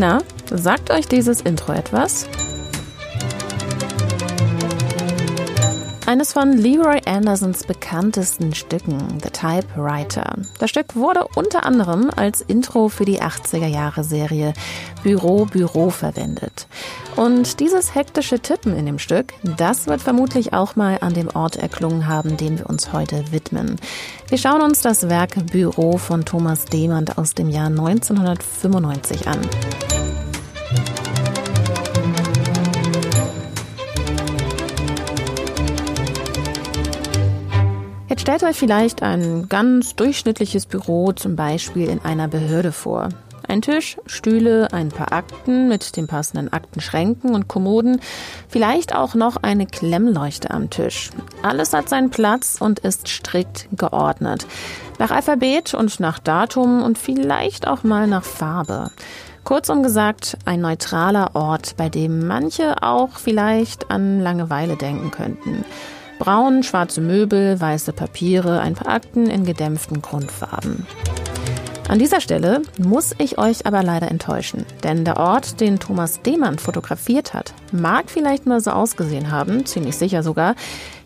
Na, sagt euch dieses Intro etwas? Eines von Leroy Andersons bekanntesten Stücken, The Typewriter. Das Stück wurde unter anderem als Intro für die 80er Jahre Serie Büro Büro verwendet. Und dieses hektische Tippen in dem Stück, das wird vermutlich auch mal an dem Ort erklungen haben, dem wir uns heute widmen. Wir schauen uns das Werk Büro von Thomas Demand aus dem Jahr 1995 an. Jetzt stellt euch vielleicht ein ganz durchschnittliches Büro zum Beispiel in einer Behörde vor. Ein Tisch, Stühle, ein paar Akten mit den passenden Aktenschränken und Kommoden, vielleicht auch noch eine Klemmleuchte am Tisch. Alles hat seinen Platz und ist strikt geordnet. Nach Alphabet und nach Datum und vielleicht auch mal nach Farbe. Kurzum gesagt, ein neutraler Ort, bei dem manche auch vielleicht an Langeweile denken könnten. Braun, schwarze Möbel, weiße Papiere, ein paar Akten in gedämpften Grundfarben. An dieser Stelle muss ich euch aber leider enttäuschen, denn der Ort, den Thomas Dehmann fotografiert hat, mag vielleicht mal so ausgesehen haben, ziemlich sicher sogar.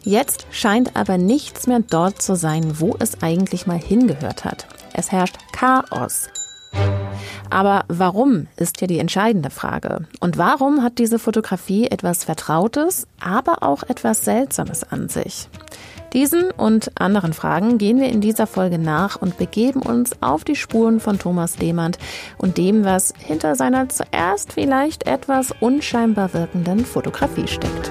Jetzt scheint aber nichts mehr dort zu sein, wo es eigentlich mal hingehört hat. Es herrscht Chaos. Aber warum ist ja die entscheidende Frage. Und warum hat diese Fotografie etwas Vertrautes, aber auch etwas Seltsames an sich? Diesen und anderen Fragen gehen wir in dieser Folge nach und begeben uns auf die Spuren von Thomas Demand und dem, was hinter seiner zuerst vielleicht etwas unscheinbar wirkenden Fotografie steckt.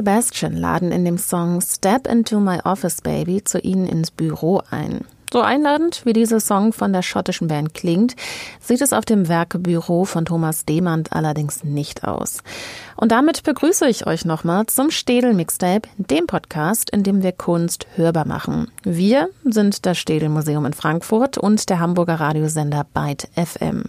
Sebastian laden in dem Song Step into My Office Baby zu ihnen ins Büro ein. So einladend, wie dieser Song von der schottischen Band klingt, sieht es auf dem Werkebüro von Thomas Demand allerdings nicht aus. Und damit begrüße ich euch nochmal zum Städel Mixtape, dem Podcast, in dem wir Kunst hörbar machen. Wir sind das Städel Museum in Frankfurt und der Hamburger Radiosender Byte FM.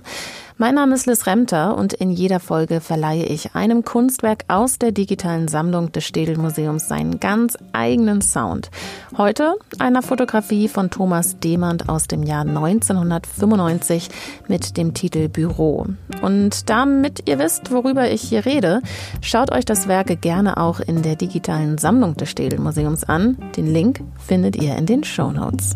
Mein Name ist Liz Remter und in jeder Folge verleihe ich einem Kunstwerk aus der digitalen Sammlung des Städel Museums seinen ganz eigenen Sound. Heute einer Fotografie von Thomas Demand aus dem Jahr 1995 mit dem Titel Büro. Und damit ihr wisst, worüber ich hier rede, schaut euch das Werk gerne auch in der digitalen Sammlung des Städel Museums an. Den Link findet ihr in den Show Notes.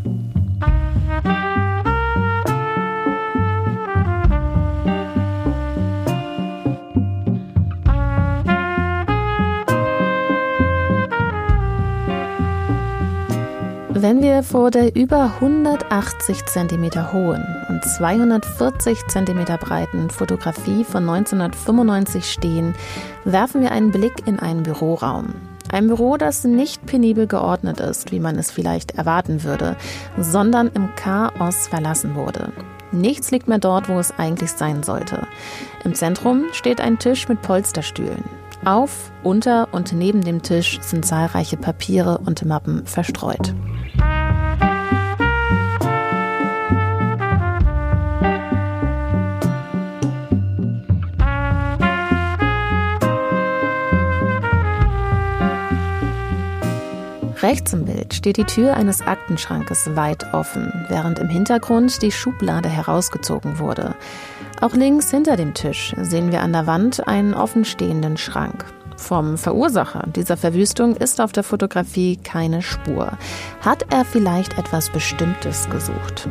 Wenn wir vor der über 180 cm hohen und 240 cm breiten Fotografie von 1995 stehen, werfen wir einen Blick in einen Büroraum. Ein Büro, das nicht penibel geordnet ist, wie man es vielleicht erwarten würde, sondern im Chaos verlassen wurde. Nichts liegt mehr dort, wo es eigentlich sein sollte. Im Zentrum steht ein Tisch mit Polsterstühlen. Auf, unter und neben dem Tisch sind zahlreiche Papiere und Mappen verstreut. Rechts im Bild steht die Tür eines Aktenschrankes weit offen, während im Hintergrund die Schublade herausgezogen wurde. Auch links hinter dem Tisch sehen wir an der Wand einen offenstehenden Schrank. Vom Verursacher dieser Verwüstung ist auf der Fotografie keine Spur. Hat er vielleicht etwas Bestimmtes gesucht?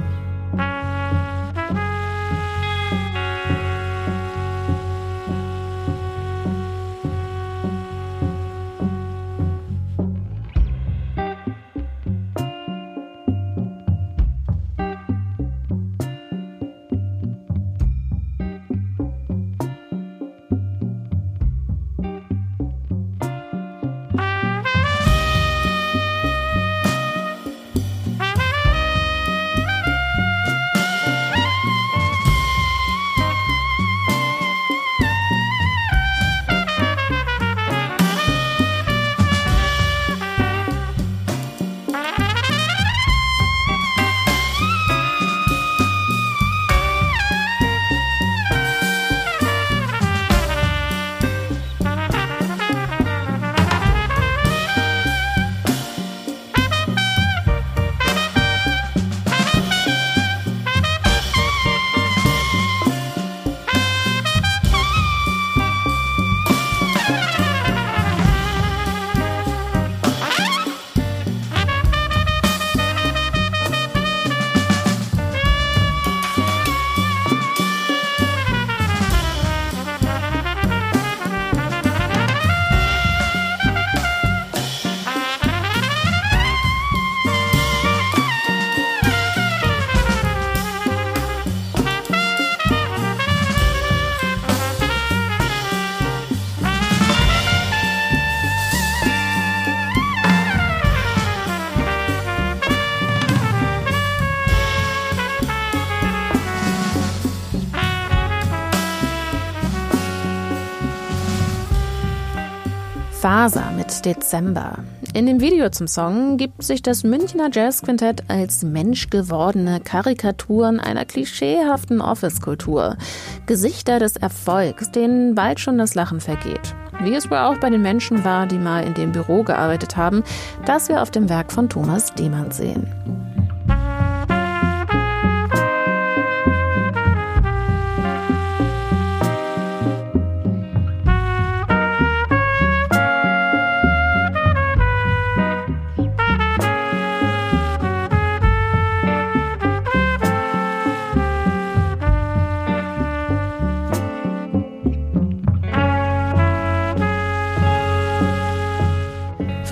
Faser mit Dezember. In dem Video zum Song gibt sich das Münchner Jazzquintett als menschgewordene Karikaturen einer klischeehaften Office-Kultur. Gesichter des Erfolgs, denen bald schon das Lachen vergeht. Wie es wohl auch bei den Menschen war, die mal in dem Büro gearbeitet haben, das wir auf dem Werk von Thomas Demand sehen.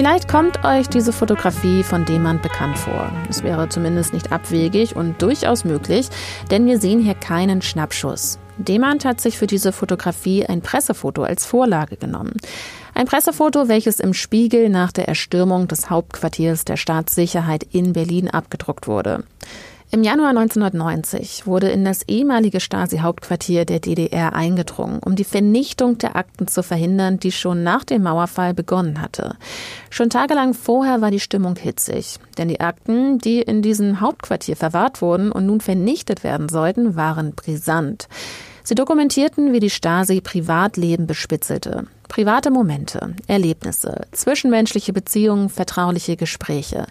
Vielleicht kommt euch diese Fotografie von Demand bekannt vor. Es wäre zumindest nicht abwegig und durchaus möglich, denn wir sehen hier keinen Schnappschuss. Demand hat sich für diese Fotografie ein Pressefoto als Vorlage genommen. Ein Pressefoto, welches im Spiegel nach der Erstürmung des Hauptquartiers der Staatssicherheit in Berlin abgedruckt wurde. Im Januar 1990 wurde in das ehemalige Stasi-Hauptquartier der DDR eingedrungen, um die Vernichtung der Akten zu verhindern, die schon nach dem Mauerfall begonnen hatte. Schon tagelang vorher war die Stimmung hitzig, denn die Akten, die in diesem Hauptquartier verwahrt wurden und nun vernichtet werden sollten, waren brisant. Sie dokumentierten, wie die Stasi Privatleben bespitzelte. Private Momente, Erlebnisse, zwischenmenschliche Beziehungen, vertrauliche Gespräche.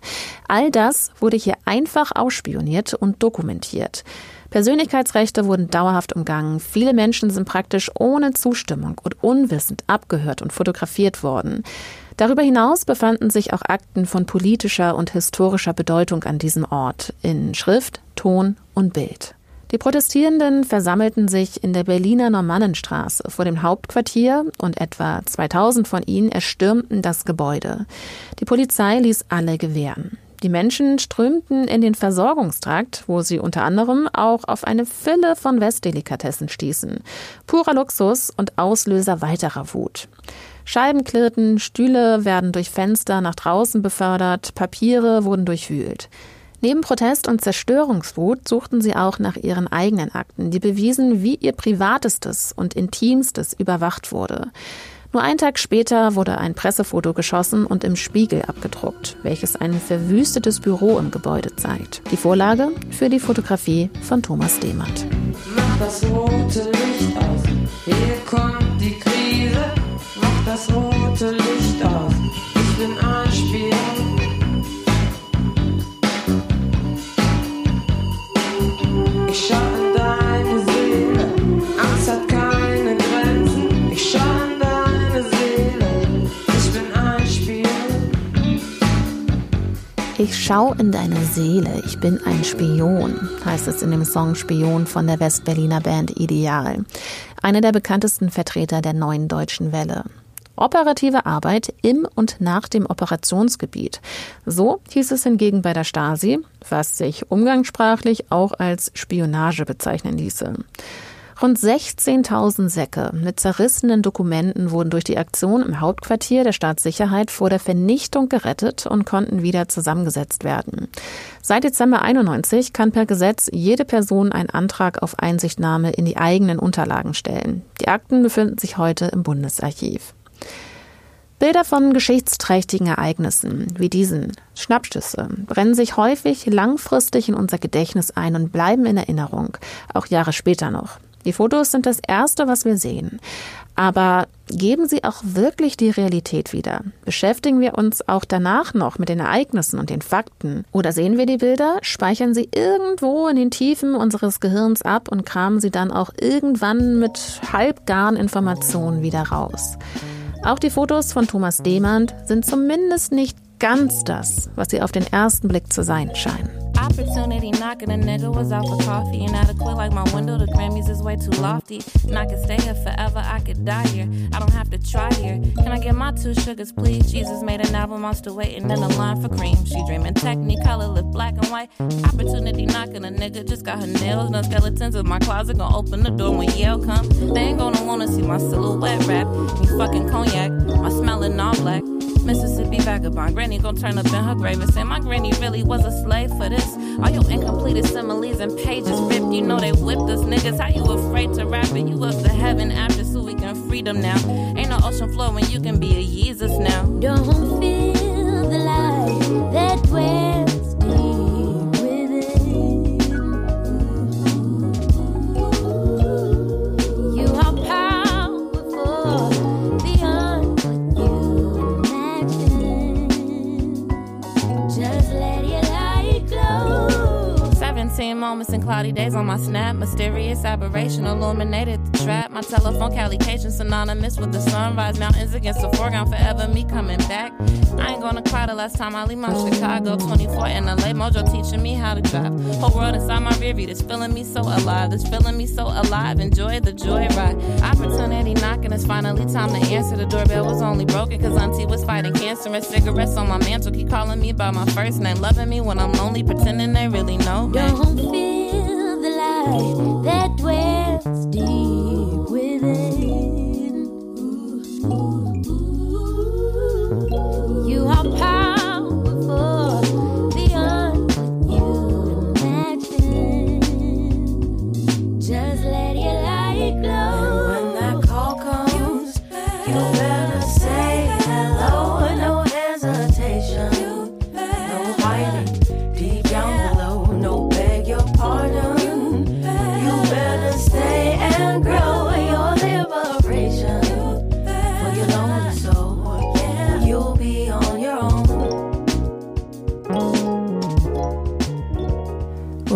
All das wurde hier einfach ausspioniert und dokumentiert. Persönlichkeitsrechte wurden dauerhaft umgangen. Viele Menschen sind praktisch ohne Zustimmung und unwissend abgehört und fotografiert worden. Darüber hinaus befanden sich auch Akten von politischer und historischer Bedeutung an diesem Ort in Schrift, Ton und Bild. Die Protestierenden versammelten sich in der Berliner Normannenstraße vor dem Hauptquartier und etwa 2000 von ihnen erstürmten das Gebäude. Die Polizei ließ alle gewähren. Die Menschen strömten in den Versorgungstrakt, wo sie unter anderem auch auf eine Fülle von Westdelikatessen stießen. Purer Luxus und Auslöser weiterer Wut. Scheiben klirrten, Stühle werden durch Fenster nach draußen befördert, Papiere wurden durchwühlt. Neben Protest und Zerstörungswut suchten sie auch nach ihren eigenen Akten, die bewiesen, wie ihr Privatestes und Intimstes überwacht wurde. Nur einen Tag später wurde ein Pressefoto geschossen und im Spiegel abgedruckt, welches ein verwüstetes Büro im Gebäude zeigt. Die Vorlage für die Fotografie von Thomas Demand. Mach das rote Licht aus, hier kommt die Krise. Mach das rote Ich schau in deine Seele. Ich bin ein Spion. Heißt es in dem Song Spion von der Westberliner Band Ideal. Eine der bekanntesten Vertreter der neuen deutschen Welle. Operative Arbeit im und nach dem Operationsgebiet. So hieß es hingegen bei der Stasi, was sich umgangssprachlich auch als Spionage bezeichnen ließe. Rund 16.000 Säcke mit zerrissenen Dokumenten wurden durch die Aktion im Hauptquartier der Staatssicherheit vor der Vernichtung gerettet und konnten wieder zusammengesetzt werden. Seit Dezember 91 kann per Gesetz jede Person einen Antrag auf Einsichtnahme in die eigenen Unterlagen stellen. Die Akten befinden sich heute im Bundesarchiv. Bilder von geschichtsträchtigen Ereignissen wie diesen Schnappschüsse brennen sich häufig langfristig in unser Gedächtnis ein und bleiben in Erinnerung, auch Jahre später noch. Die Fotos sind das Erste, was wir sehen. Aber geben sie auch wirklich die Realität wieder? Beschäftigen wir uns auch danach noch mit den Ereignissen und den Fakten? Oder sehen wir die Bilder, speichern sie irgendwo in den Tiefen unseres Gehirns ab und kramen sie dann auch irgendwann mit halbgaren Informationen wieder raus? Auch die Fotos von Thomas Demand sind zumindest nicht ganz das, was sie auf den ersten Blick zu sein scheinen. Opportunity knocking, a nigga was out for coffee quit like my window. The Grammys is way too lofty. And I could stay here forever, I could die here. I don't have to try here. Can I get my two sugars, please? Jesus made an album, I'm still waiting in the line for cream. She dreaming technicolor, lip black and white. Opportunity knocking, a nigga just got her nails done. Skeletons in my closet, gonna open the door when Yale come. They ain't gonna wanna see my silhouette rap. Me fucking cognac, my smelling all black. Mississippi vagabond. Granny gon' turn up in her grave and say, My granny really was a slave for this. All your incompleted similes and pages ripped. You know they whipped us niggas. How you afraid to rap it? You up to heaven after so we can freedom now. Ain't no ocean floor you can be a Jesus now. Don't feel the light that dwells moments and cloudy days on my snap. Mysterious aberration illuminated trap. My telephone calication synonymous with the sunrise. Mountains against the foreground, forever me coming back. I ain't gonna cry the last time I leave my Chicago 24 in LA. Mojo teaching me how to drive. Whole world inside my rear view. This feeling me so alive. This feeling me so alive. Enjoy the joy ride. Opportunity knocking. It's finally time to answer. The doorbell was only broken cause auntie was fighting cancer. And cigarettes on my mantle keep calling me by my first name. Loving me when I'm lonely, pretending they really know me. Don't feel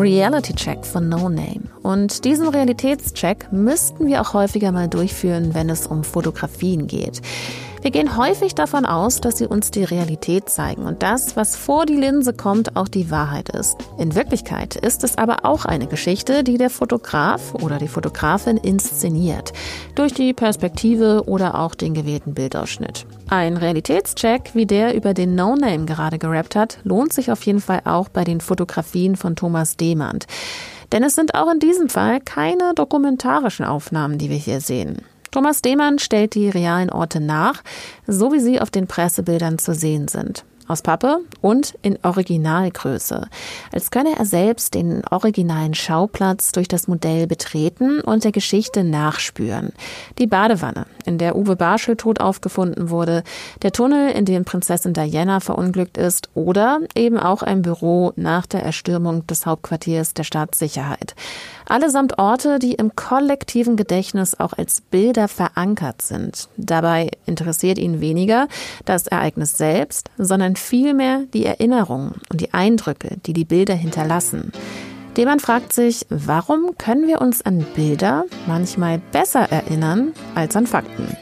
Reality Check von No Name. Und diesen Realitätscheck müssten wir auch häufiger mal durchführen, wenn es um Fotografien geht. Wir gehen häufig davon aus, dass sie uns die Realität zeigen und das, was vor die Linse kommt, auch die Wahrheit ist. In Wirklichkeit ist es aber auch eine Geschichte, die der Fotograf oder die Fotografin inszeniert. Durch die Perspektive oder auch den gewählten Bildausschnitt. Ein Realitätscheck, wie der über den No Name gerade gerappt hat, lohnt sich auf jeden Fall auch bei den Fotografien von Thomas Demand. Denn es sind auch in diesem Fall keine dokumentarischen Aufnahmen, die wir hier sehen. Thomas Demann stellt die realen Orte nach, so wie sie auf den Pressebildern zu sehen sind aus Pappe und in Originalgröße, als könne er selbst den originalen Schauplatz durch das Modell betreten und der Geschichte nachspüren. Die Badewanne, in der Uwe Barschel tot aufgefunden wurde, der Tunnel, in dem Prinzessin Diana verunglückt ist oder eben auch ein Büro nach der Erstürmung des Hauptquartiers der Staatssicherheit. Allesamt Orte, die im kollektiven Gedächtnis auch als Bilder verankert sind. Dabei interessiert ihn weniger das Ereignis selbst, sondern vielmehr die Erinnerungen und die Eindrücke, die die Bilder hinterlassen. Demann fragt sich, warum können wir uns an Bilder manchmal besser erinnern als an Fakten?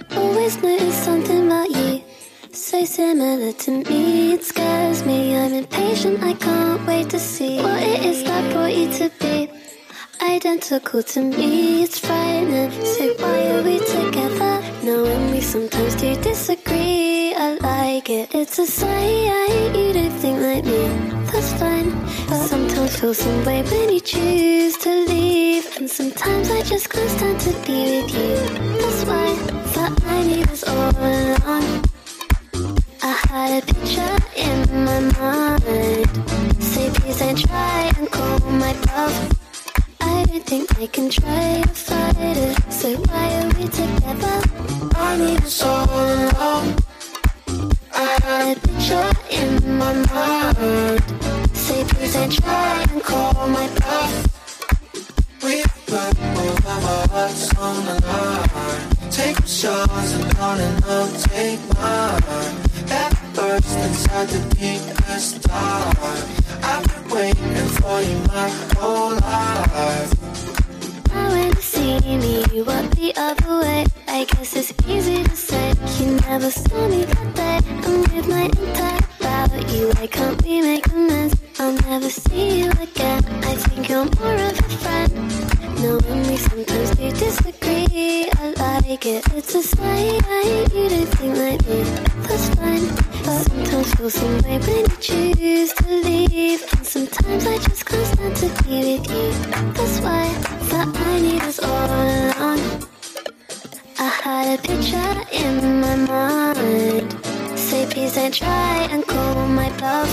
So similar to me, it scares me. I'm impatient, I can't wait to see what it is that brought you to be. Identical to me, it's frightening. So why are we together? Knowing we sometimes do disagree. I like it. It's a sign you don't think like me. That's fine. But sometimes feel some way when you choose to leave. And sometimes I just can't stand to be with you. That's why that I need us all along. I had a picture in my mind. Say please don't try and call my bluff. I don't think I can try to fight it. So why are we together? I need us all. I had a picture in my mind. Say please don't try and call my bluff. We put both of our hearts on the line. Take yours and darling, I'll take mine. That burst inside the deepest dark. Waiting for you my whole life. I went to see me, what the other way. I guess it's easy to say. You never saw me that day. I'm with my entire about you. Why can't we make amends? I'll never see you again. I think you're more of a friend. Knowing we sometimes do disagree. I like it. It's a sign you don't think like me. That's fine. But sometimes feel some way when you choose to leave. And sometimes I just can't stand to be with you. That's why that I need us all along. I had a picture in my mind. Please don't try and call my bluff.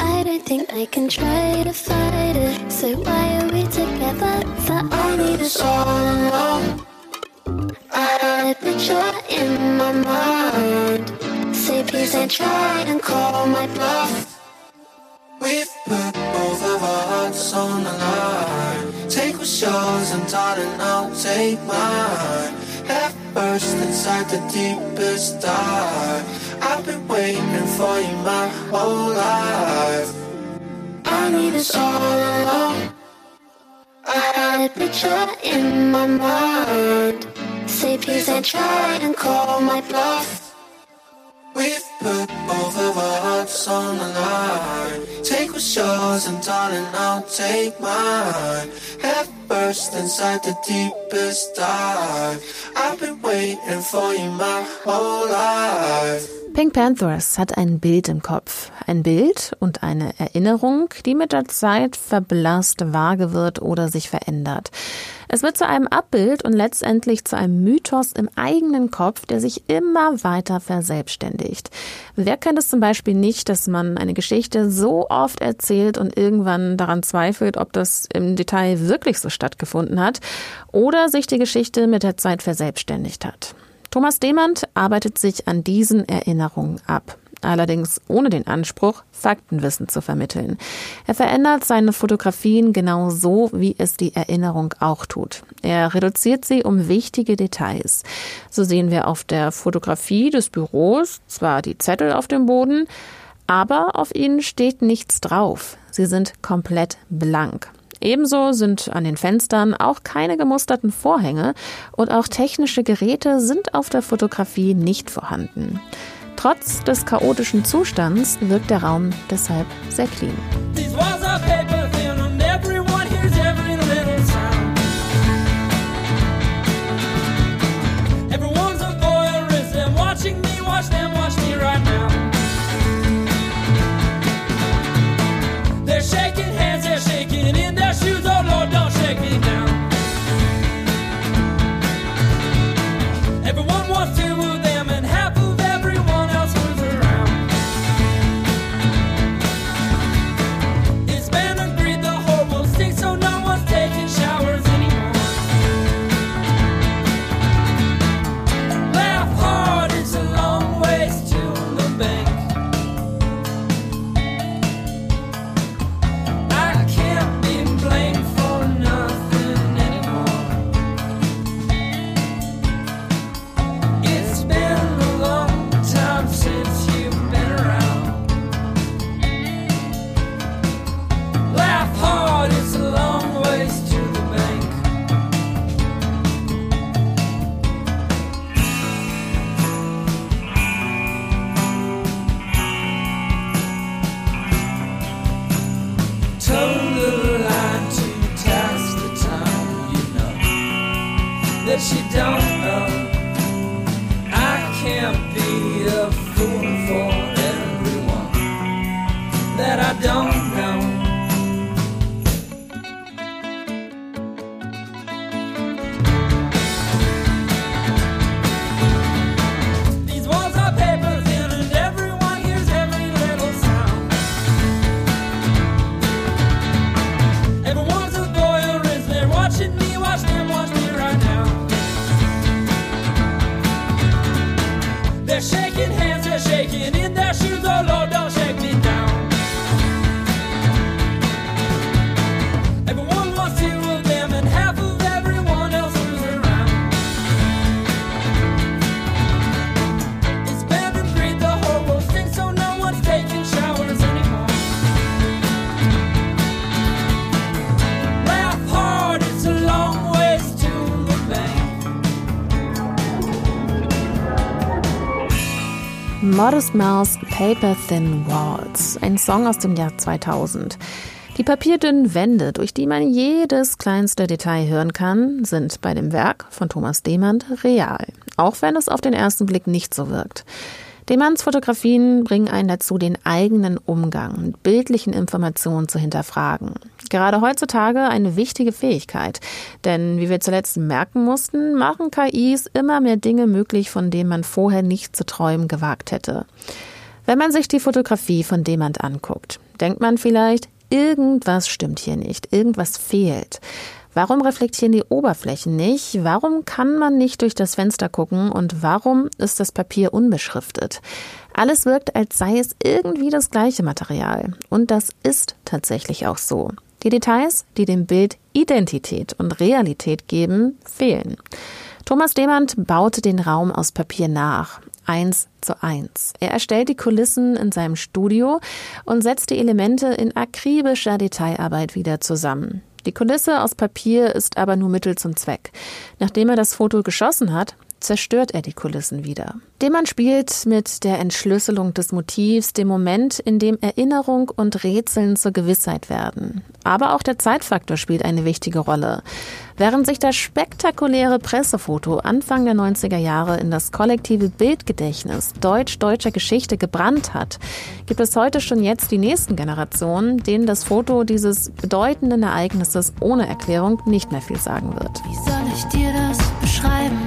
I don't think I can try to fight it. So why are we together? That I need us all along. I a picture in my mind. Say please don't try and call my bluff. We've put both of our hearts on the line. Take what's yours and darling, I'll take mine. Head first inside the deepest dark. I've been waiting for you my whole life. I need us all alone. I had a picture in my mind. Say please don't try and call my bluff. We've put both of our hearts on the line. Take what's yours and darling, I'll take mine. Head first inside the deepest dive. I've been waiting for you my whole life. Pink Panthers hat ein Bild im Kopf. Ein Bild und eine Erinnerung, die mit der Zeit verblasst, vage wird oder sich verändert. Es wird zu einem Abbild und letztendlich zu einem Mythos im eigenen Kopf, der sich immer weiter verselbstständigt. Wer kennt es zum Beispiel nicht, dass man eine Geschichte so oft erzählt und irgendwann daran zweifelt, ob das im Detail wirklich so stattgefunden hat oder sich die Geschichte mit der Zeit verselbstständigt hat? Thomas Demand arbeitet sich an diesen Erinnerungen ab allerdings ohne den Anspruch, Faktenwissen zu vermitteln. Er verändert seine Fotografien genau so, wie es die Erinnerung auch tut. Er reduziert sie um wichtige Details. So sehen wir auf der Fotografie des Büros zwar die Zettel auf dem Boden, aber auf ihnen steht nichts drauf. Sie sind komplett blank. Ebenso sind an den Fenstern auch keine gemusterten Vorhänge und auch technische Geräte sind auf der Fotografie nicht vorhanden. Trotz des chaotischen Zustands wirkt der Raum deshalb sehr clean. But you don't know. I can't be a fool for everyone that I don't taking it. Modest Mouse Paper Thin Walls, ein Song aus dem Jahr 2000. Die papierdünnen Wände, durch die man jedes kleinste Detail hören kann, sind bei dem Werk von Thomas Demand real, auch wenn es auf den ersten Blick nicht so wirkt. Demanns Fotografien bringen einen dazu, den eigenen Umgang mit bildlichen Informationen zu hinterfragen. Gerade heutzutage eine wichtige Fähigkeit. Denn wie wir zuletzt merken mussten, machen KIs immer mehr Dinge möglich, von denen man vorher nicht zu träumen gewagt hätte. Wenn man sich die Fotografie von Demand anguckt, denkt man vielleicht, irgendwas stimmt hier nicht, irgendwas fehlt. Warum reflektieren die Oberflächen nicht? Warum kann man nicht durch das Fenster gucken? Und warum ist das Papier unbeschriftet? Alles wirkt, als sei es irgendwie das gleiche Material. Und das ist tatsächlich auch so. Die Details, die dem Bild Identität und Realität geben, fehlen. Thomas Demand baute den Raum aus Papier nach. Eins zu eins. Er erstellt die Kulissen in seinem Studio und setzt die Elemente in akribischer Detailarbeit wieder zusammen. Die Kulisse aus Papier ist aber nur Mittel zum Zweck. Nachdem er das Foto geschossen hat, zerstört er die Kulissen wieder. Demann spielt mit der Entschlüsselung des Motivs, dem Moment, in dem Erinnerung und Rätseln zur Gewissheit werden. Aber auch der Zeitfaktor spielt eine wichtige Rolle. Während sich das spektakuläre Pressefoto Anfang der 90er Jahre in das kollektive Bildgedächtnis deutsch-deutscher Geschichte gebrannt hat, gibt es heute schon jetzt die nächsten Generationen, denen das Foto dieses bedeutenden Ereignisses ohne Erklärung nicht mehr viel sagen wird. Wie soll ich dir das beschreiben?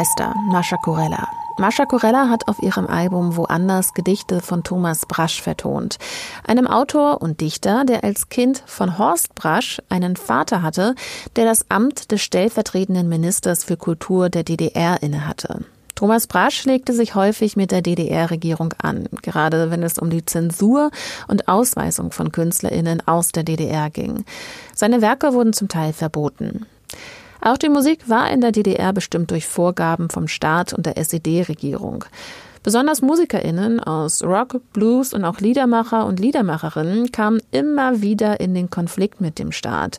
Geister, Mascha Corella. Mascha Corella hat auf ihrem Album Woanders Gedichte von Thomas Brasch vertont. Einem Autor und Dichter, der als Kind von Horst Brasch einen Vater hatte, der das Amt des stellvertretenden Ministers für Kultur der DDR innehatte. Thomas Brasch legte sich häufig mit der DDR-Regierung an, gerade wenn es um die Zensur und Ausweisung von KünstlerInnen aus der DDR ging. Seine Werke wurden zum Teil verboten. Auch die Musik war in der DDR bestimmt durch Vorgaben vom Staat und der SED-Regierung. Besonders MusikerInnen aus Rock, Blues und auch Liedermacher und Liedermacherinnen kamen immer wieder in den Konflikt mit dem Staat.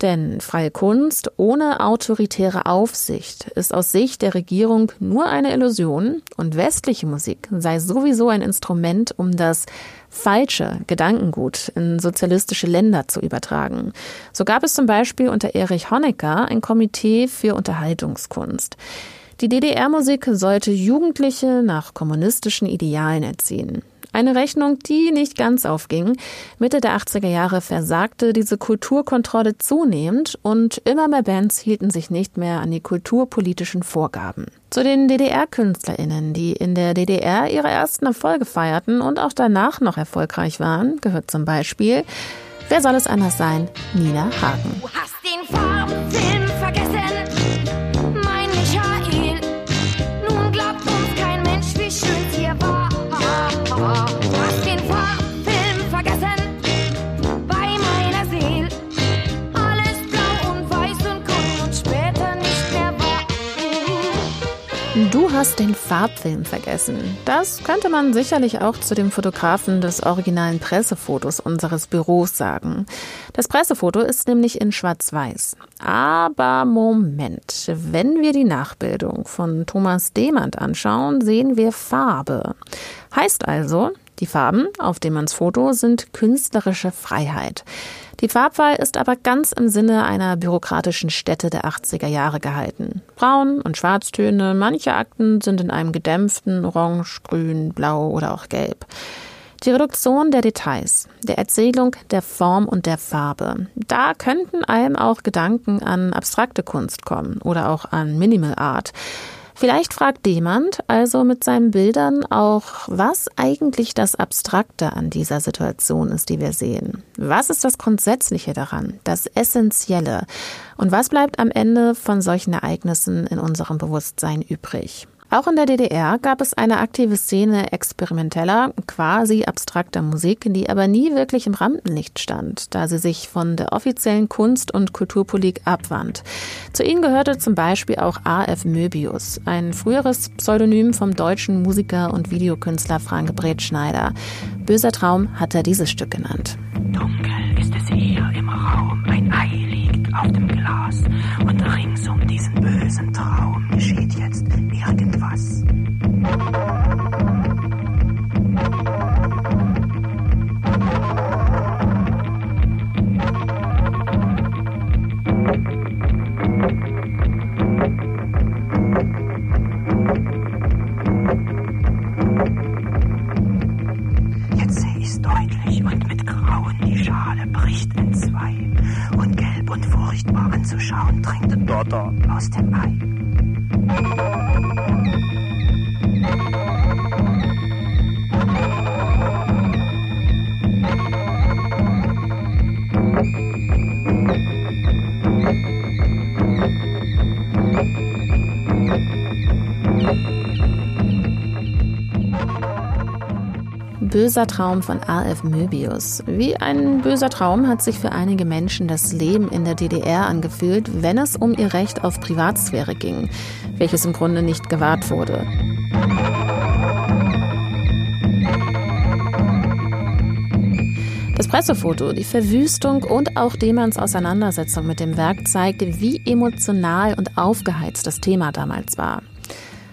Denn freie Kunst ohne autoritäre Aufsicht ist aus Sicht der Regierung nur eine Illusion und westliche Musik sei sowieso ein Instrument, um das falsche Gedankengut in sozialistische Länder zu übertragen. So gab es zum Beispiel unter Erich Honecker ein Komitee für Unterhaltungskunst. Die DDR-Musik sollte Jugendliche nach kommunistischen Idealen erziehen. Eine Rechnung, die nicht ganz aufging. Mitte der 80er Jahre versagte diese Kulturkontrolle zunehmend und immer mehr Bands hielten sich nicht mehr an die kulturpolitischen Vorgaben. Zu den DDR-KünstlerInnen, die in der DDR ihre ersten Erfolge feierten und auch danach noch erfolgreich waren, gehört zum Beispiel Wer soll es anders sein? Nina Hagen. Du hast den Farbfilm vergessen. Das könnte man sicherlich auch zu dem Fotografen des originalen Pressefotos unseres Büros sagen. Das Pressefoto ist nämlich in Schwarz-Weiß. Aber Moment, wenn wir die Nachbildung von Thomas Demand anschauen, sehen wir Farbe. Heißt also, die Farben auf Demands Foto sind künstlerische Freiheit. Die Farbwahl ist aber ganz im Sinne einer bürokratischen Stätte der 80er Jahre gehalten. Braun und Schwarztöne, manche Akten sind in einem gedämpften Orange, Grün, Blau oder auch Gelb. Die Reduktion der Details, der Erzählung der Form und der Farbe. Da könnten einem auch Gedanken an abstrakte Kunst kommen oder auch an Minimal Art. Vielleicht fragt jemand also mit seinen Bildern auch, was eigentlich das Abstrakte an dieser Situation ist, die wir sehen. Was ist das Grundsätzliche daran, das Essentielle? Und was bleibt am Ende von solchen Ereignissen in unserem Bewusstsein übrig? Auch in der DDR gab es eine aktive Szene experimenteller, quasi abstrakter Musik, die aber nie wirklich im Rampenlicht stand, da sie sich von der offiziellen Kunst- und Kulturpolitik abwand. Zu ihnen gehörte zum Beispiel auch A.F. Möbius, ein früheres Pseudonym vom deutschen Musiker und Videokünstler Frank Bretschneider. Böser Traum hat er dieses Stück genannt. Dunkel ist es Böser Traum von A.F. Möbius. Wie ein böser Traum hat sich für einige Menschen das Leben in der DDR angefühlt, wenn es um ihr Recht auf Privatsphäre ging, welches im Grunde nicht gewahrt wurde. Das Pressefoto, die Verwüstung und auch Demanns Auseinandersetzung mit dem Werk zeigte, wie emotional und aufgeheizt das Thema damals war.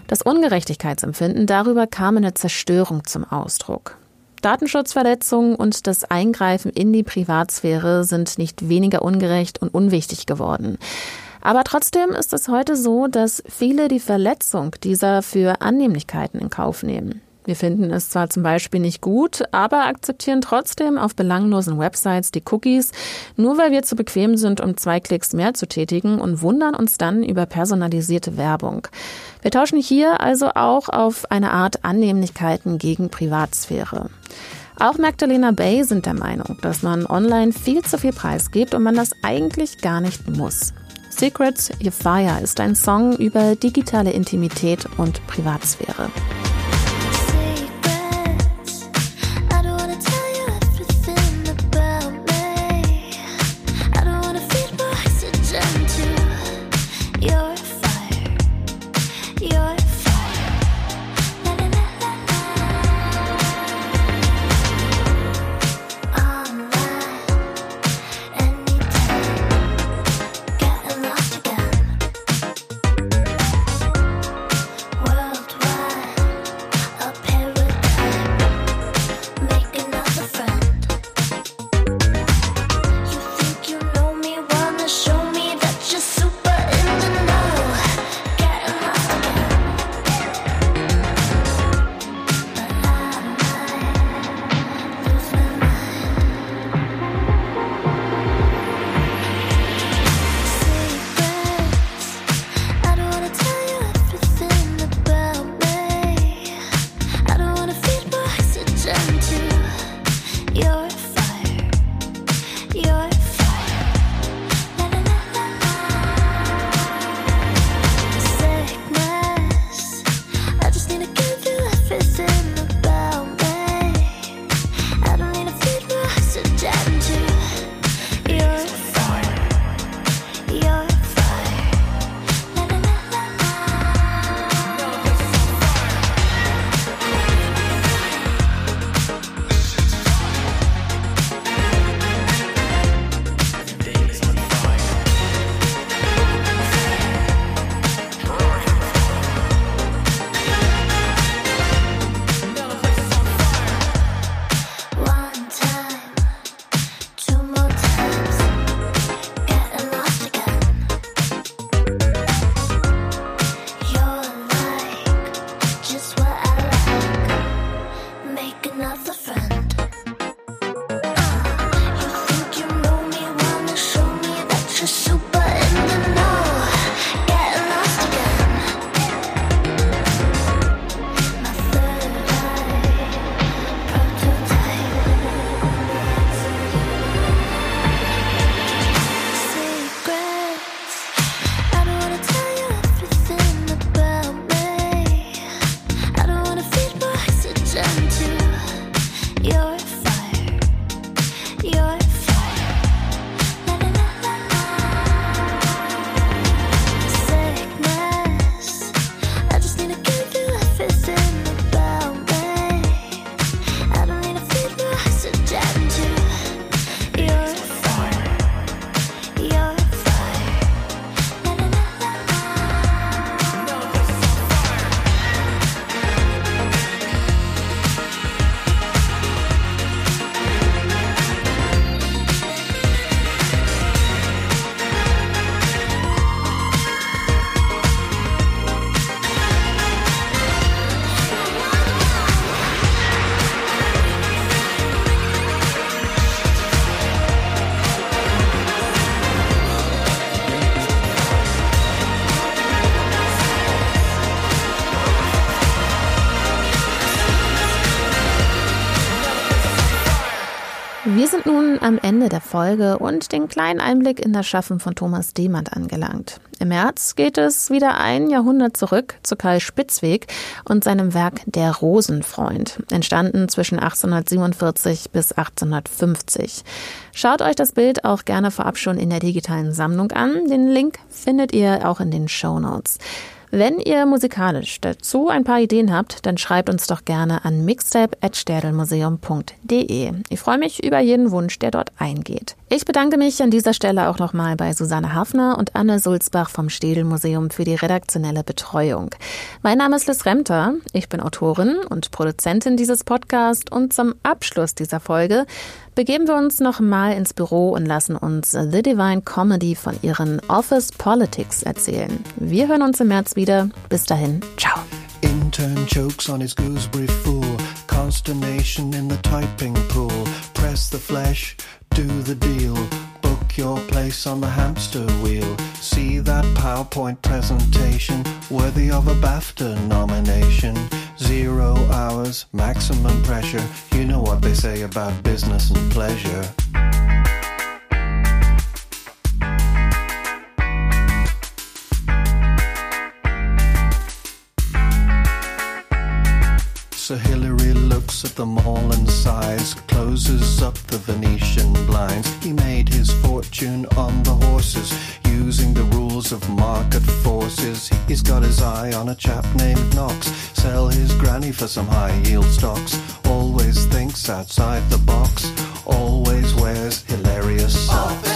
Das Ungerechtigkeitsempfinden darüber kam in der Zerstörung zum Ausdruck. Datenschutzverletzungen und das Eingreifen in die Privatsphäre sind nicht weniger ungerecht und unwichtig geworden. Aber trotzdem ist es heute so, dass viele die Verletzung dieser für Annehmlichkeiten in Kauf nehmen. Wir finden es zwar zum Beispiel nicht gut, aber akzeptieren trotzdem auf belanglosen Websites die Cookies, nur weil wir zu bequem sind, um zwei Klicks mehr zu tätigen und wundern uns dann über personalisierte Werbung. Wir tauschen hier also auch auf eine Art Annehmlichkeiten gegen Privatsphäre. Auch Magdalena Bay sind der Meinung, dass man online viel zu viel Preis gibt und man das eigentlich gar nicht muss. Secrets Your Fire ist ein Song über digitale Intimität und Privatsphäre. Nun am Ende der Folge und den kleinen Einblick in das Schaffen von Thomas Demand angelangt. Im März geht es wieder ein Jahrhundert zurück zu Karl Spitzweg und seinem Werk Der Rosenfreund, entstanden zwischen 1847 bis 1850. Schaut euch das Bild auch gerne vorab schon in der digitalen Sammlung an. Den Link findet ihr auch in den Show Notes. Wenn ihr musikalisch dazu ein paar Ideen habt, dann schreibt uns doch gerne an mixtape.sterdelmuseum.de. Ich freue mich über jeden Wunsch, der dort eingeht. Ich bedanke mich an dieser Stelle auch nochmal bei Susanne Hafner und Anne Sulzbach vom Städelmuseum für die redaktionelle Betreuung. Mein Name ist Liz Remter. Ich bin Autorin und Produzentin dieses Podcasts und zum Abschluss dieser Folge begeben wir uns noch mal ins Büro und lassen uns The Divine Comedy von ihren Office Politics erzählen. Wir hören uns im März wieder. Bis dahin, ciao. Intern chokes on his gooseberry fool. Consternation in the typing pool. Press the flesh, do the deal. Book your place on the hamster wheel. See that PowerPoint presentation worthy of a BAFTA nomination. Zero hours, maximum pressure. You know what they say about business and pleasure. Looks at them all and sighs, closes up the Venetian blinds. He made his fortune on the horses, using the rules of market forces. He's got his eye on a chap named Knox, sell his granny for some high yield stocks. Always thinks outside the box, always wears hilarious socks.